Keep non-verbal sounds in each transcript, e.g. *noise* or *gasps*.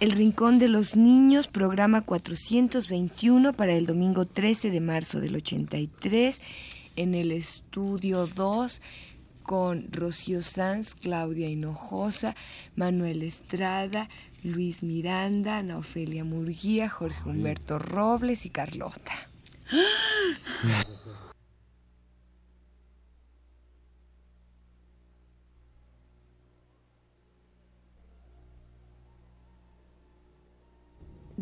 El Rincón de los Niños, programa 421 para el domingo 13 de marzo del 83, en el estudio 2 con Rocío Sanz, Claudia Hinojosa, Manuel Estrada, Luis Miranda, Ana Ofelia Murguía, Jorge Humberto Robles y Carlota. *laughs*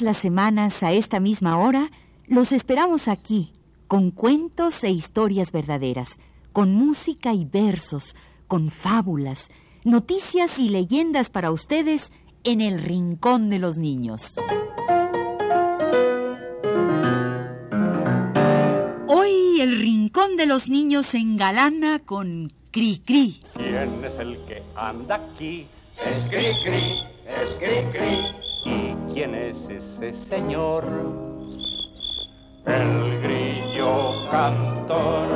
Las semanas a esta misma hora los esperamos aquí, con cuentos e historias verdaderas, con música y versos, con fábulas, noticias y leyendas para ustedes en el Rincón de los Niños. Hoy el Rincón de los Niños se engalana con Cri Cri. ¿Quién es el que anda aquí? Es Cri Cri, es Cri Cri. ¿Y quién es ese señor? El grillo cantor.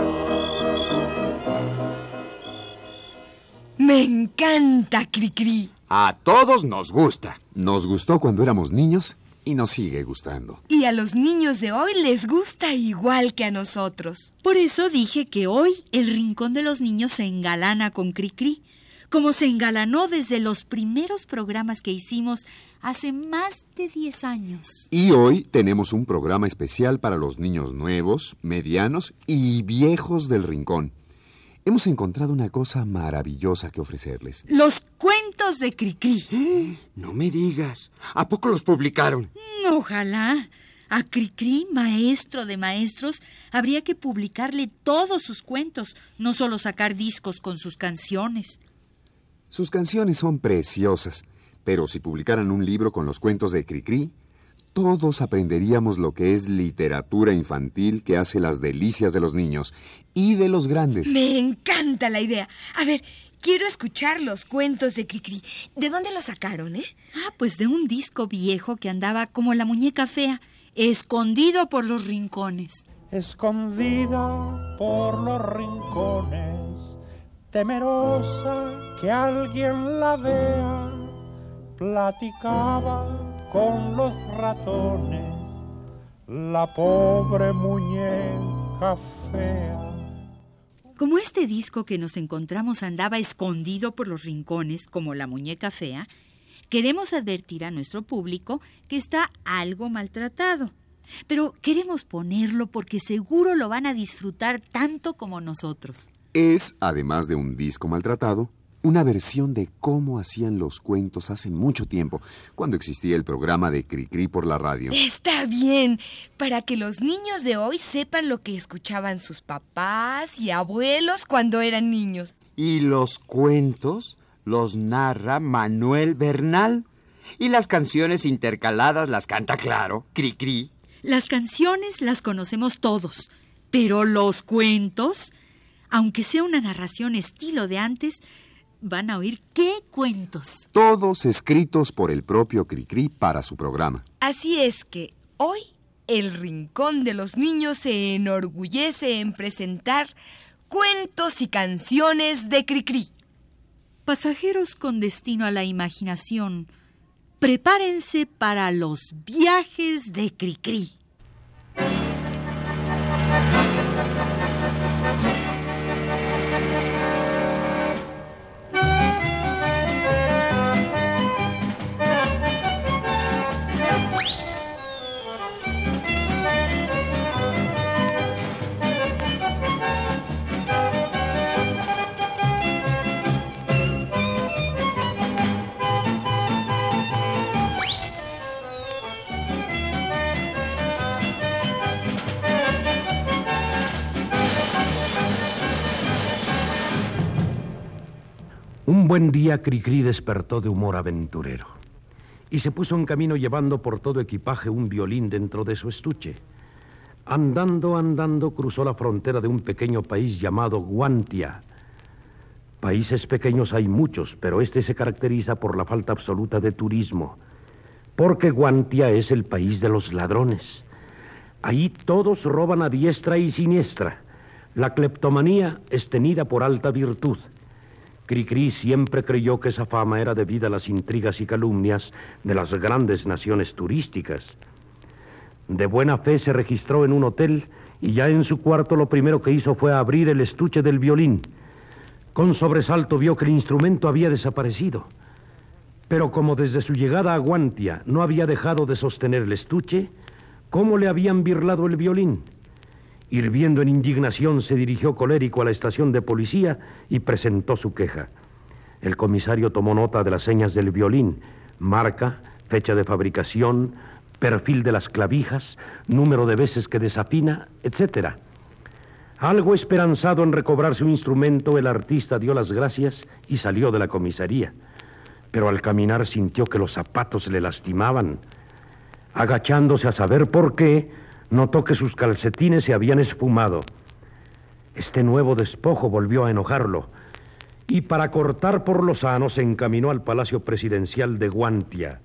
Me encanta Cricri. A todos nos gusta. Nos gustó cuando éramos niños y nos sigue gustando. Y a los niños de hoy les gusta igual que a nosotros. Por eso dije que hoy el Rincón de los Niños se engalana con Cri Cri, como se engalanó desde los primeros programas que hicimos hace más de 10 años. Y hoy tenemos un programa especial para los niños nuevos, medianos y viejos del rincón. Hemos encontrado una cosa maravillosa que ofrecerles. Los cuentos de Cricri. *gasps* No me digas. ¿A poco los publicaron? Ojalá. A Cricri, maestro de maestros, habría que publicarle todos sus cuentos, no solo sacar discos con sus canciones. Sus canciones son preciosas, pero si publicaran un libro con los cuentos de Cricri, todos aprenderíamos lo que es literatura infantil que hace las delicias de los niños y de los grandes. Me encanta la idea. A ver, quiero escuchar los cuentos de Cricri. ¿De dónde los sacaron, eh? Ah, pues de un disco viejo que andaba como la muñeca fea, escondido por los rincones. escondida por los rincones, temerosa que alguien la vea, platicaba con los ratones, la pobre muñeca fea. Como este disco que nos encontramos andaba escondido por los rincones como la muñeca fea, queremos advertir a nuestro público que está algo maltratado. Pero queremos ponerlo porque seguro lo van a disfrutar tanto como nosotros. Es, además de un disco maltratado, una versión de cómo hacían los cuentos hace mucho tiempo, cuando existía el programa de Cricri por la radio. Está bien, para que los niños de hoy sepan lo que escuchaban sus papás y abuelos cuando eran niños. Y los cuentos los narra Manuel Bernal. Y las canciones intercaladas las canta claro, Cri Cri. Las canciones las conocemos todos, pero los cuentos, aunque sea una narración estilo de antes, van a oír qué cuentos. Todos escritos por el propio Cricri para su programa. Así es que hoy el Rincón de los Niños se enorgullece en presentar cuentos y canciones de Cricri. Pasajeros con destino a la imaginación, prepárense para los viajes de Cricri. Un buen día Cricri despertó de humor aventurero y se puso en camino llevando por todo equipaje un violín dentro de su estuche. Andando, andando, cruzó la frontera de un pequeño país llamado Guantia. Países pequeños hay muchos, pero este se caracteriza por la falta absoluta de turismo, porque Guantia es el país de los ladrones. Ahí todos roban a diestra y siniestra. La cleptomanía es tenida por alta virtud. Cricri siempre creyó que esa fama era debida a las intrigas y calumnias de las grandes naciones turísticas. De buena fe se registró en un hotel y ya en su cuarto lo primero que hizo fue abrir el estuche del violín. Con sobresalto vio que el instrumento había desaparecido. Pero como desde su llegada a Guantia no había dejado de sostener el estuche, ¿cómo le habían birlado el violín? Hirviendo en indignación, se dirigió colérico a la estación de policía y presentó su queja. El comisario tomó nota de las señas del violín, marca, fecha de fabricación, perfil de las clavijas, número de veces que desafina, etc. Algo esperanzado en recobrar su instrumento, el artista dio las gracias y salió de la comisaría. Pero al caminar sintió que los zapatos le lastimaban. Agachándose a saber por qué, notó que sus calcetines se habían esfumado. Este nuevo despojo volvió a enojarlo y para cortar por lo sano se encaminó al Palacio Presidencial de Guantia.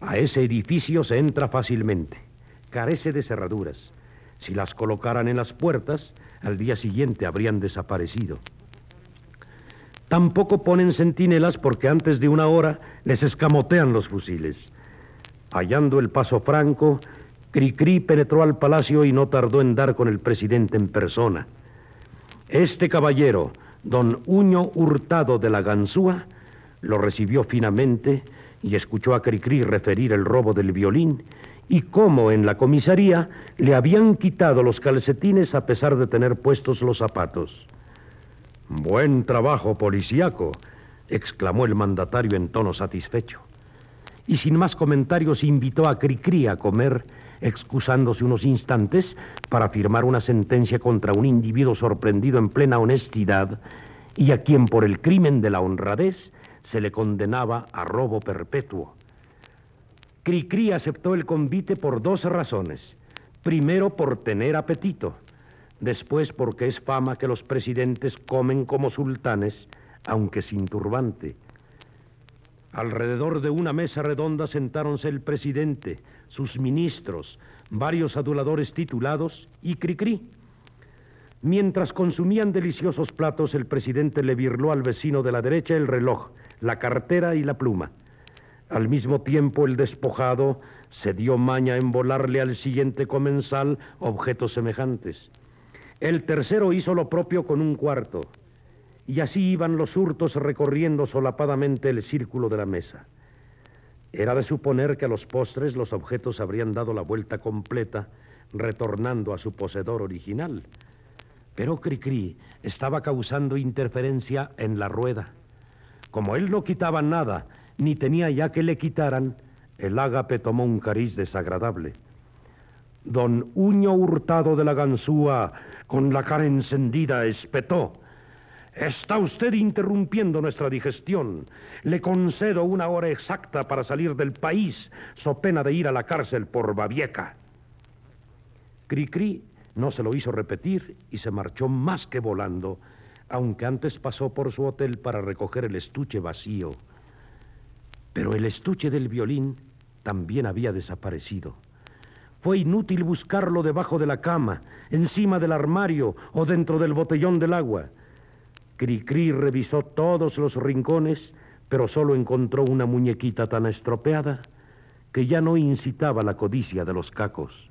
A ese edificio se entra fácilmente, carece de cerraduras. Si las colocaran en las puertas, al día siguiente habrían desaparecido. Tampoco ponen centinelas porque antes de una hora les escamotean los fusiles. Hallando el paso franco, Cricri penetró al palacio y no tardó en dar con el presidente en persona. Este caballero, don Uño Hurtado de la Ganzúa, lo recibió finamente y escuchó a Cricri referir el robo del violín y cómo en la comisaría le habían quitado los calcetines a pesar de tener puestos los zapatos. Buen trabajo, policíaco, exclamó el mandatario en tono satisfecho. Y sin más comentarios invitó a Cricri a comer excusándose unos instantes para firmar una sentencia contra un individuo sorprendido en plena honestidad y a quien por el crimen de la honradez se le condenaba a robo perpetuo. Cricri aceptó el convite por dos razones. Primero, por tener apetito. Después, porque es fama que los presidentes comen como sultanes, aunque sin turbante. Alrededor de una mesa redonda sentáronse el presidente, sus ministros, varios aduladores titulados y Cricri. Mientras consumían deliciosos platos, el presidente le virló al vecino de la derecha el reloj, la cartera y la pluma. Al mismo tiempo, el despojado se dio maña en volarle al siguiente comensal objetos semejantes. El tercero hizo lo propio con un cuarto y así iban los hurtos recorriendo solapadamente el círculo de la mesa. Era de suponer que a los postres los objetos habrían dado la vuelta completa, retornando a su poseedor original. Pero Cricri estaba causando interferencia en la rueda. Como él no quitaba nada, ni tenía ya que le quitaran, el ágape tomó un cariz desagradable. Don Uño Hurtado de la Ganzúa, con la cara encendida, espetó. Está usted interrumpiendo nuestra digestión. Le concedo una hora exacta para salir del país, so pena de ir a la cárcel por babieca. Cricri no se lo hizo repetir y se marchó más que volando, aunque antes pasó por su hotel para recoger el estuche vacío. Pero el estuche del violín también había desaparecido. Fue inútil buscarlo debajo de la cama, encima del armario o dentro del botellón del agua. Cricri revisó todos los rincones, pero solo encontró una muñequita tan estropeada que ya no incitaba la codicia de los cacos.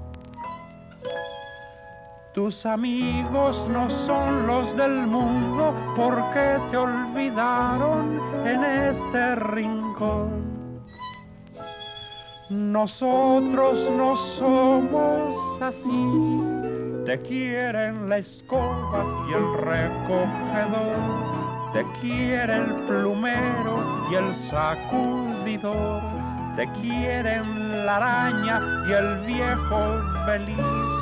Tus amigos no son los del mundo porque te olvidaron en este rincón. Nosotros no somos así, te quieren la escoba y el recogedor, te quiere el plumero y el sacudidor, te quieren la araña y el viejo feliz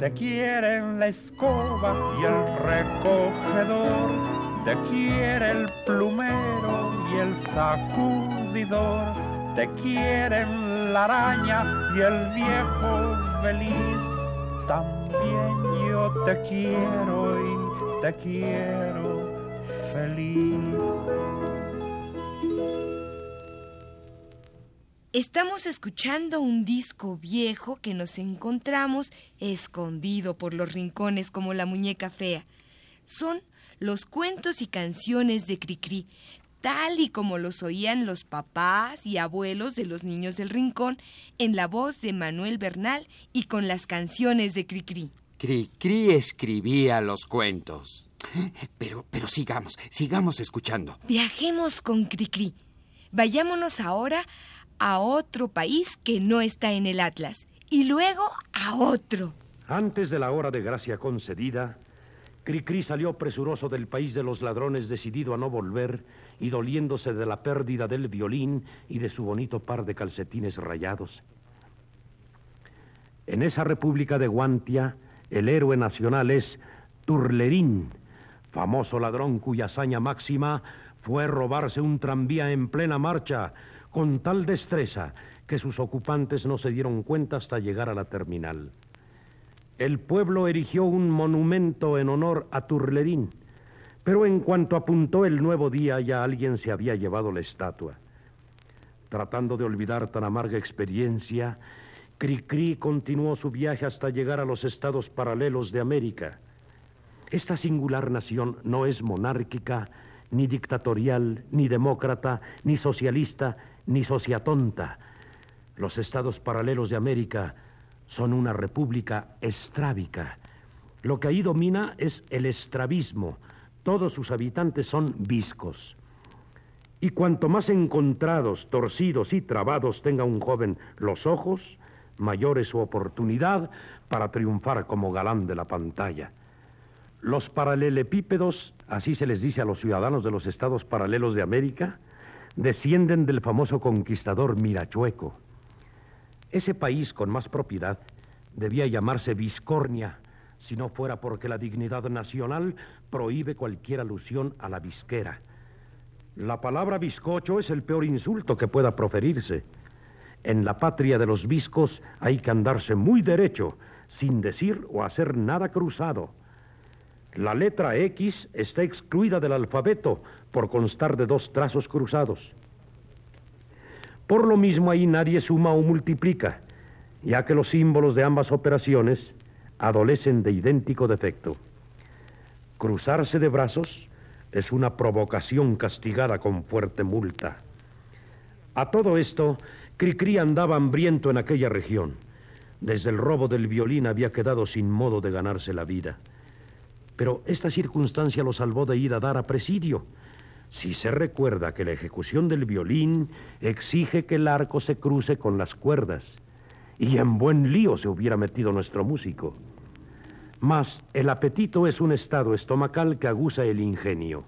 te quieren la escoba y el recogedor, te quiere el plumero y el sacudidor, te quieren la araña y el viejo feliz. También yo te quiero y te quiero feliz. Estamos escuchando un disco viejo que nos encontramos escondido por los rincones como la muñeca fea. Son los cuentos y canciones de Cricri, tal y como los oían los papás y abuelos de los niños del rincón en la voz de Manuel Bernal y con las canciones de Cricri. Cricri escribía los cuentos. Pero, pero sigamos, sigamos escuchando. Viajemos con Cricri. Vayámonos ahora a otro país que no está en el Atlas y luego a otro. Antes de la hora de gracia concedida, Cricri salió presuroso del país de los ladrones, decidido a no volver y doliéndose de la pérdida del violín y de su bonito par de calcetines rayados. En esa república de Guantia, el héroe nacional es Turlerín, famoso ladrón cuya hazaña máxima fue robarse un tranvía en plena marcha con tal destreza que sus ocupantes no se dieron cuenta hasta llegar a la terminal. El pueblo erigió un monumento en honor a Turlerín, pero en cuanto apuntó el nuevo día ya alguien se había llevado la estatua. Tratando de olvidar tan amarga experiencia, Cricri continuó su viaje hasta llegar a los estados paralelos de América. Esta singular nación no es monárquica, ni dictatorial, ni demócrata, ni socialista, ni sociatonta. Los estados paralelos de América son una república estrábica. Lo que ahí domina es el estrabismo. Todos sus habitantes son viscos. Y cuanto más encontrados, torcidos y trabados tenga un joven los ojos, mayor es su oportunidad para triunfar como galán de la pantalla. Los paralelepípedos, así se les dice a los ciudadanos de los estados paralelos de América, descienden del famoso conquistador Mirachueco. Ese país con más propiedad debía llamarse Viscornia, si no fuera porque la dignidad nacional prohíbe cualquier alusión a la visquera. La palabra bizcocho es el peor insulto que pueda proferirse. En la patria de los viscos hay que andarse muy derecho, sin decir o hacer nada cruzado. La letra X está excluida del alfabeto por constar de dos trazos cruzados. Por lo mismo ahí nadie suma o multiplica, ya que los símbolos de ambas operaciones adolecen de idéntico defecto. Cruzarse de brazos es una provocación castigada con fuerte multa. A todo esto, Cricri andaba hambriento en aquella región. Desde el robo del violín había quedado sin modo de ganarse la vida. Pero esta circunstancia lo salvó de ir a dar a presidio. Si se recuerda que la ejecución del violín exige que el arco se cruce con las cuerdas, y en buen lío se hubiera metido nuestro músico. Mas el apetito es un estado estomacal que aguza el ingenio.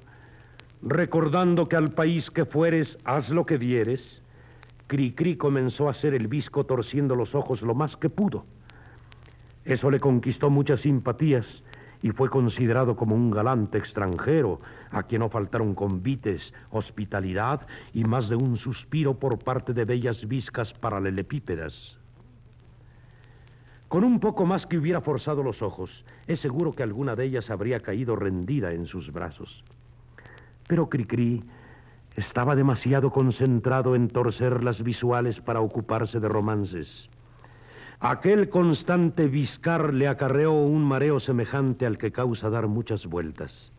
Recordando que al país que fueres, haz lo que vieres, Cricri comenzó a hacer el visco torciendo los ojos lo más que pudo. Eso le conquistó muchas simpatías y fue considerado como un galante extranjero a quien no faltaron convites, hospitalidad y más de un suspiro por parte de bellas viscas paralelepípedas. Con un poco más que hubiera forzado los ojos, es seguro que alguna de ellas habría caído rendida en sus brazos. Pero Cricri estaba demasiado concentrado en torcer las visuales para ocuparse de romances. Aquel constante viscar le acarreó un mareo semejante al que causa dar muchas vueltas.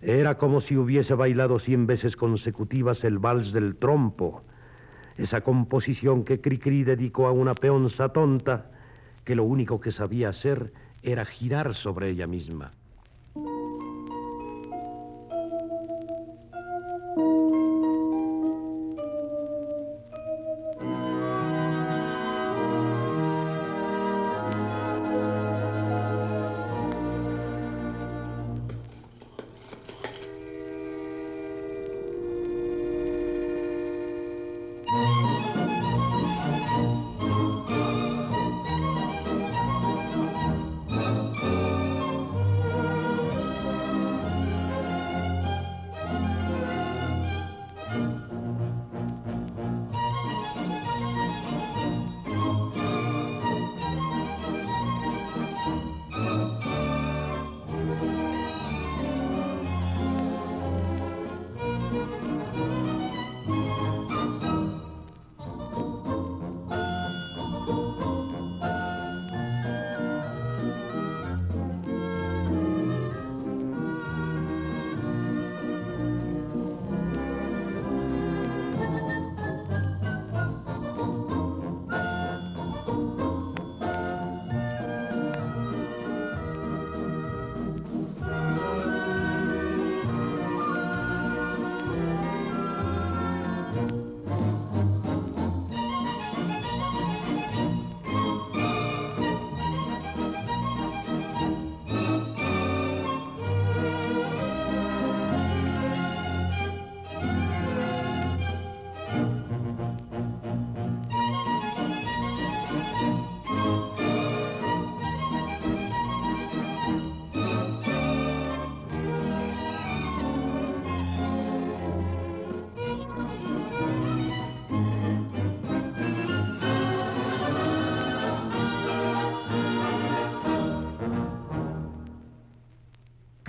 Era como si hubiese bailado cien veces consecutivas el vals del trompo, esa composición que Cricri dedicó a una peonza tonta que lo único que sabía hacer era girar sobre ella misma.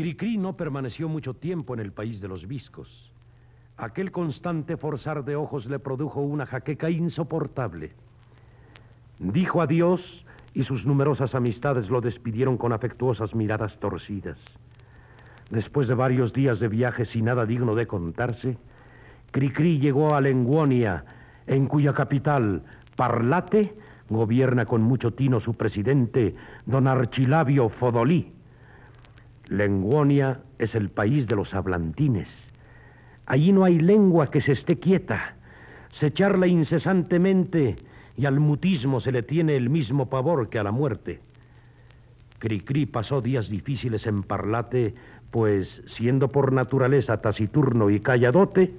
Cricri no permaneció mucho tiempo en el país de los viscos. Aquel constante forzar de ojos le produjo una jaqueca insoportable. Dijo adiós y sus numerosas amistades lo despidieron con afectuosas miradas torcidas. Después de varios días de viaje sin nada digno de contarse, Cricri llegó a Lenguonia, en cuya capital, Parlate, gobierna con mucho tino su presidente, don Archilabio Fodolí. Lenguonia es el país de los hablantines. Allí no hay lengua que se esté quieta. Se charla incesantemente y al mutismo se le tiene el mismo pavor que a la muerte. Cricri pasó días difíciles en Parlate, pues, siendo por naturaleza taciturno y calladote,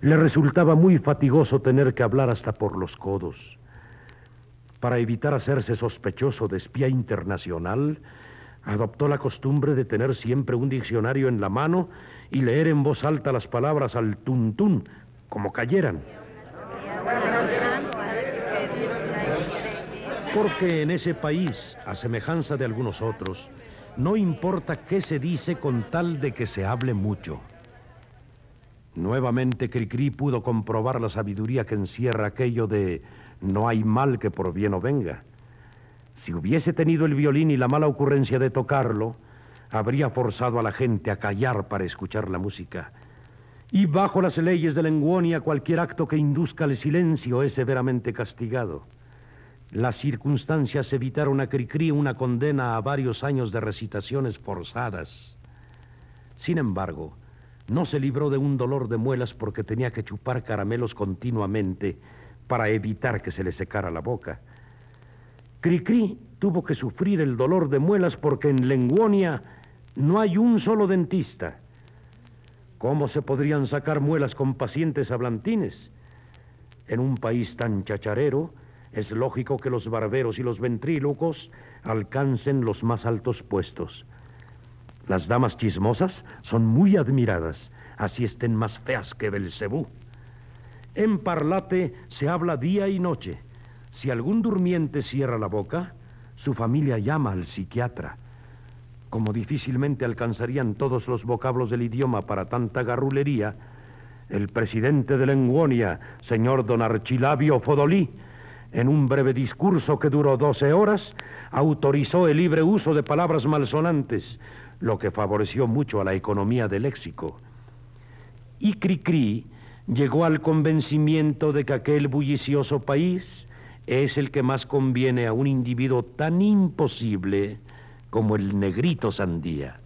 le resultaba muy fatigoso tener que hablar hasta por los codos. Para evitar hacerse sospechoso de espía internacional, adoptó la costumbre de tener siempre un diccionario en la mano y leer en voz alta las palabras al tuntún, como cayeran. Porque en ese país, a semejanza de algunos otros, No importa qué se dice con tal de que se hable mucho. Nuevamente Cricri pudo comprobar la sabiduría que encierra aquello de no hay mal que por bien no venga. Si hubiese tenido el violín y la mala ocurrencia de tocarlo, habría forzado a la gente a callar para escuchar la música. Y bajo las leyes de Lenguonia, cualquier acto que induzca el silencio es severamente castigado. Las circunstancias evitaron a Cricri una condena a varios años de recitaciones forzadas. Sin embargo, no se libró de un dolor de muelas porque tenía que chupar caramelos continuamente para evitar que se le secara la boca. Cricri tuvo que sufrir el dolor de muelas porque en Lenguonia no hay un solo dentista. ¿Cómo se podrían sacar muelas con pacientes hablantines? En un país tan chacharero, es lógico que los barberos y los ventrílocos alcancen los más altos puestos. Las damas chismosas son muy admiradas, así estén más feas que Belcebú. En Parlate se habla día y noche. Si algún durmiente cierra la boca, su familia llama al psiquiatra. Como difícilmente alcanzarían todos los vocablos del idioma para tanta garrulería, el presidente de Lenguonia, señor don Archilabio Fodolí, en un breve discurso que duró doce horas, autorizó el libre uso de palabras malsonantes, lo que favoreció mucho a la economía del léxico. Y Cricri llegó al convencimiento de que aquel bullicioso país es el que más conviene a un individuo tan imposible como el negrito sandía.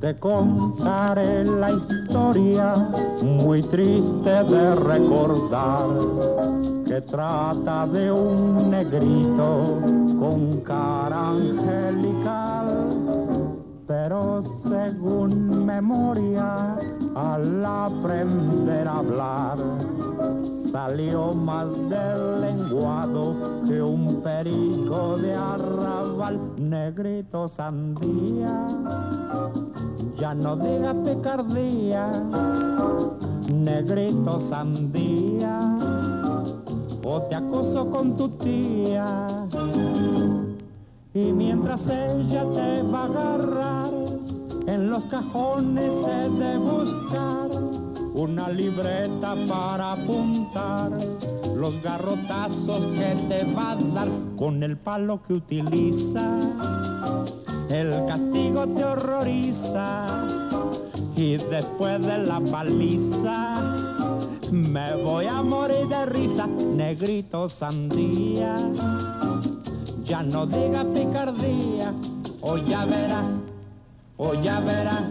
Te contaré la historia muy triste de recordar que trata de un negrito con cara angelical. Pero según memoria, al aprender a hablar, salió más del lenguado que un perico de arrabal, negrito sandía. Ya no diga picardía, negrito sandía, o te acoso con tu tía. Y mientras ella te va a agarrar, en los cajones he de buscar una libreta para apuntar los garrotazos que te va a dar con el palo que utiliza. El castigo te horroriza y después de la paliza me voy a morir de risa, negrito sandía. Ya no diga picardía, o ya verá, o ya verá.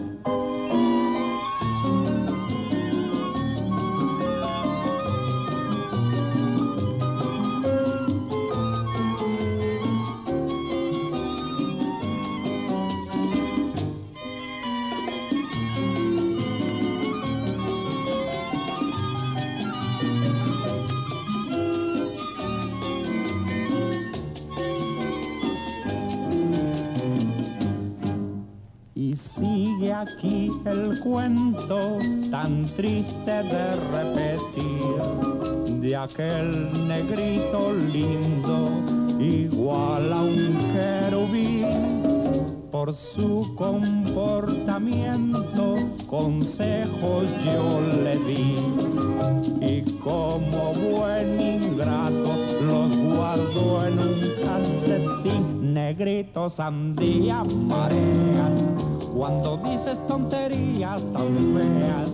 Aquí el cuento tan triste de repetir de aquel negrito lindo igual a un querubín. Por su comportamiento consejos yo le di y como buen ingrato los guardo en un calcetín negrito sandía mareas cuando dices tonterías tan feas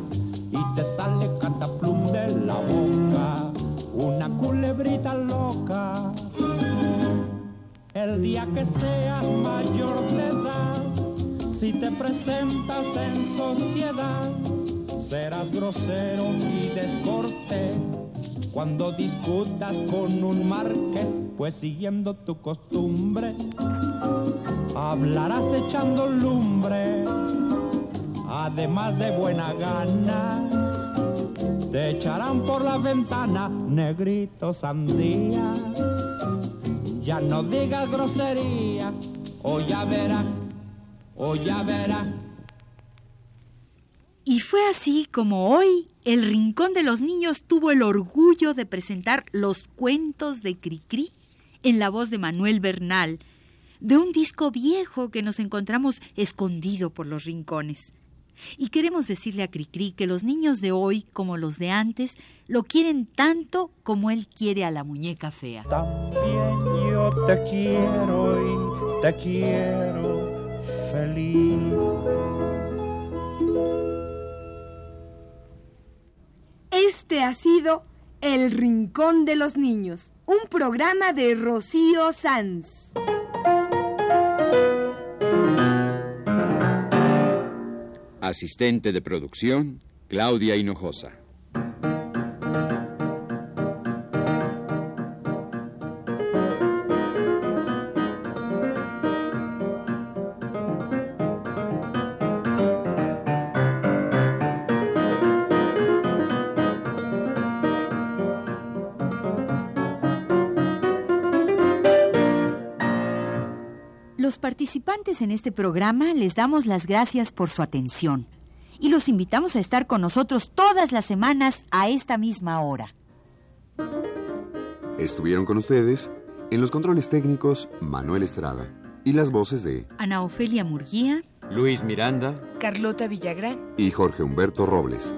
y te sale cataplum de la boca una culebrita loca. El día que seas mayor de edad si te presentas en sociedad serás grosero y descortés. Cuando discutas con un marqués, pues siguiendo tu costumbre, hablarás echando lumbre, además de buena gana, te echarán por la ventana, negrito sandía, ya no digas grosería, o ya verás, o ya verás, Y fue así como hoy el Rincón de los Niños tuvo el orgullo de presentar los cuentos de Cricri en la voz de Manuel Bernal, de un disco viejo que nos encontramos escondido por los rincones. Y queremos decirle a Cricri que los niños de hoy, como los de antes, lo quieren tanto como él quiere a la muñeca fea. También yo te quiero y te quiero feliz. Este ha sido El Rincón de los Niños, un programa de Rocío Sanz. Asistente de producción, Claudia Hinojosa. Participantes en este programa les damos las gracias por su atención y los invitamos a estar con nosotros todas las semanas a esta misma hora. Estuvieron con ustedes en los controles técnicos Manuel Estrada y las voces de Ana Ofelia Murguía, Luis Miranda. Carlota Villagrán. y Jorge Humberto Robles.